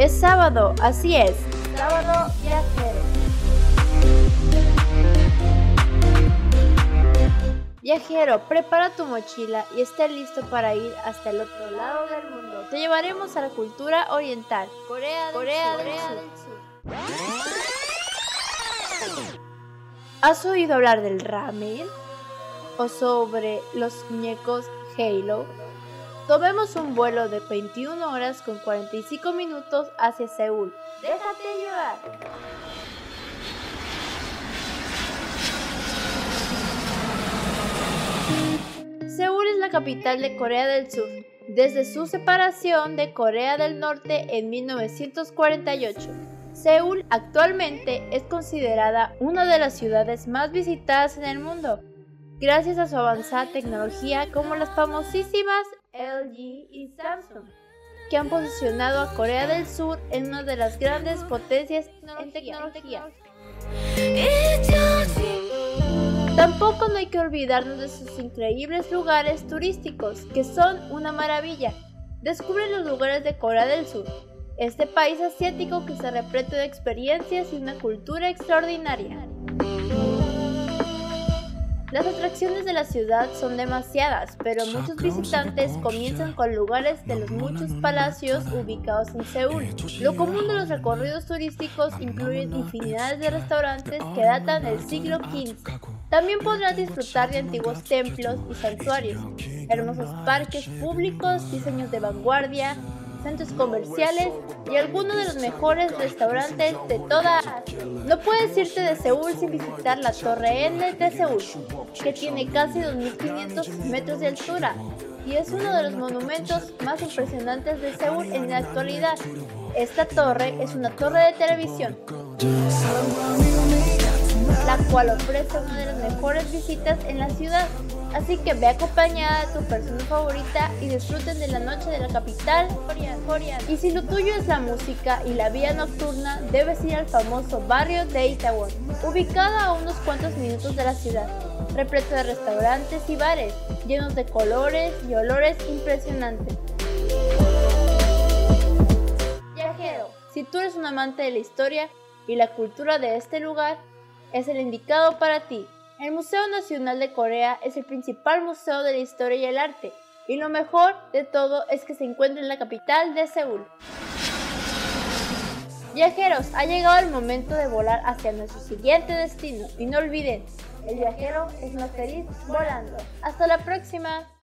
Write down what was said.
Es sábado, así es. Sábado viajero. Viajero, prepara tu mochila y esté listo para ir hasta el otro lado del mundo. Te llevaremos a la cultura oriental, Corea del Corea Sur. Del Sur. ¿Has oído hablar del ramen? ¿O sobre los muñecos Halo? Tomemos un vuelo de 21 horas con 45 minutos hacia Seúl. ¡Déjate llevar! Seúl es la capital de Corea del Sur, desde su separación de Corea del Norte en 1948. Seúl actualmente es considerada una de las ciudades más visitadas en el mundo, gracias a su avanzada tecnología como las famosísimas LG y Samsung, que han posicionado a Corea del Sur en una de las grandes potencias en tecnología. Tampoco no hay que olvidarnos de sus increíbles lugares turísticos, que son una maravilla. Descubre los lugares de Corea del Sur, este país asiático que se repleta de experiencias y una cultura extraordinaria. Las atracciones de la ciudad son demasiadas, pero muchos visitantes comienzan con lugares de los muchos palacios ubicados en Seúl. Lo común de los recorridos turísticos incluyen infinidades de restaurantes que datan del siglo XV. También podrás disfrutar de antiguos templos y santuarios, hermosos parques públicos, diseños de vanguardia, centros comerciales y algunos de los mejores restaurantes de toda Asia. No puedes irte de Seúl sin visitar la Torre N de Seúl, que tiene casi 2.500 metros de altura y es uno de los monumentos más impresionantes de Seúl en la actualidad. Esta torre es una torre de televisión, cual ofrece una de las mejores visitas en la ciudad. Así que ve acompañada de tu persona favorita y disfruten de la noche de la capital. Y si lo tuyo es la música y la vía nocturna, debes ir al famoso barrio de Itaewon, ubicado a unos cuantos minutos de la ciudad, repleto de restaurantes y bares, llenos de colores y olores impresionantes. Viajero, si tú eres un amante de la historia y la cultura de este lugar, es el indicado para ti. El Museo Nacional de Corea es el principal museo de la historia y el arte, y lo mejor de todo es que se encuentra en la capital de Seúl. Viajeros, ha llegado el momento de volar hacia nuestro siguiente destino y no olviden, el viajero es más feliz volando. Hasta la próxima.